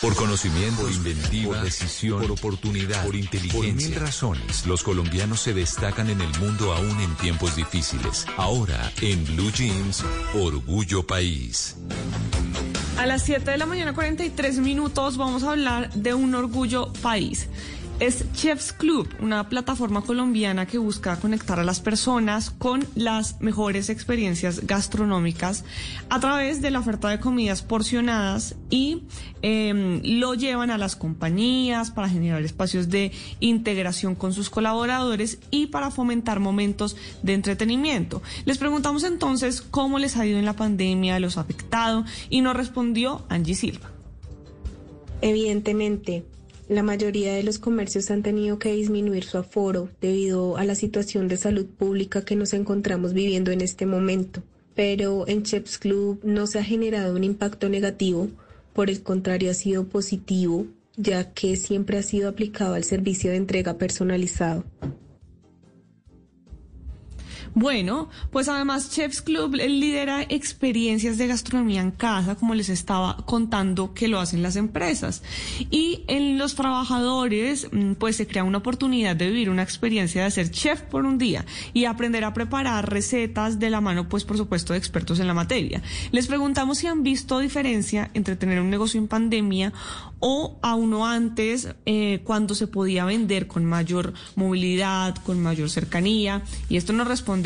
Por conocimiento, por inventiva, por decisión, por oportunidad, por inteligencia. Por mil razones, los colombianos se destacan en el mundo aún en tiempos difíciles. Ahora, en Blue Jeans, Orgullo País. A las 7 de la mañana, 43 minutos, vamos a hablar de un orgullo país. Es Chefs Club, una plataforma colombiana que busca conectar a las personas con las mejores experiencias gastronómicas a través de la oferta de comidas porcionadas y em, lo llevan a las compañías para generar espacios de integración con sus colaboradores y para fomentar momentos de entretenimiento. Les preguntamos entonces cómo les ha ido en la pandemia, los ha afectado y nos respondió Angie Silva. Evidentemente, la mayoría de los comercios han tenido que disminuir su aforo debido a la situación de salud pública que nos encontramos viviendo en este momento. Pero en Chefs Club no se ha generado un impacto negativo, por el contrario ha sido positivo, ya que siempre ha sido aplicado al servicio de entrega personalizado. Bueno, pues además Chefs Club lidera experiencias de gastronomía en casa, como les estaba contando que lo hacen las empresas. Y en los trabajadores, mm, pues se crea una oportunidad de vivir una experiencia de ser chef por un día y aprender a preparar recetas de la mano, pues por supuesto, de expertos en la materia. Les preguntamos si han visto diferencia entre tener un negocio en pandemia o a uno antes, eh, cuando se podía vender con mayor movilidad, con mayor cercanía. Y esto nos responde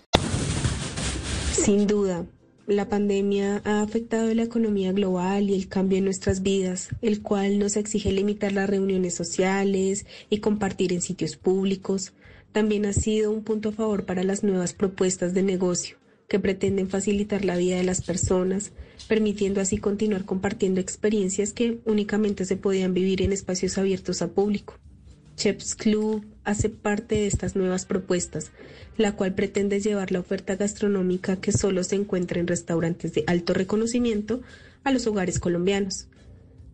Sin duda, la pandemia ha afectado la economía global y el cambio en nuestras vidas, el cual nos exige limitar las reuniones sociales y compartir en sitios públicos. También ha sido un punto a favor para las nuevas propuestas de negocio que pretenden facilitar la vida de las personas, permitiendo así continuar compartiendo experiencias que únicamente se podían vivir en espacios abiertos a público. Chefs Club hace parte de estas nuevas propuestas, la cual pretende llevar la oferta gastronómica que solo se encuentra en restaurantes de alto reconocimiento a los hogares colombianos,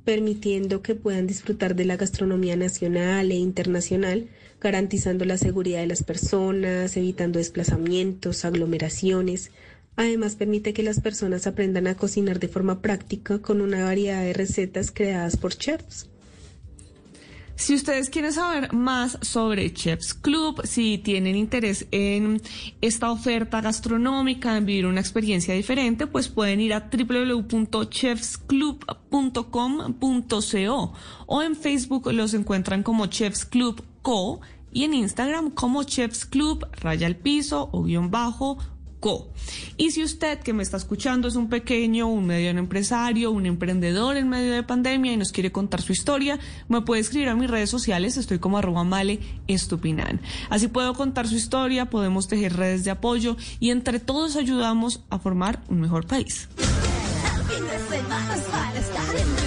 permitiendo que puedan disfrutar de la gastronomía nacional e internacional, garantizando la seguridad de las personas, evitando desplazamientos, aglomeraciones. Además, permite que las personas aprendan a cocinar de forma práctica con una variedad de recetas creadas por chefs. Si ustedes quieren saber más sobre Chefs Club, si tienen interés en esta oferta gastronómica, en vivir una experiencia diferente, pues pueden ir a www.chefsclub.com.co o en Facebook los encuentran como Chefs Club Co y en Instagram como Chefs Club, raya al piso o guion bajo y si usted que me está escuchando es un pequeño, un mediano empresario, un emprendedor en medio de pandemia y nos quiere contar su historia, me puede escribir a mis redes sociales, estoy como arroba male estupinan. Así puedo contar su historia, podemos tejer redes de apoyo y entre todos ayudamos a formar un mejor país.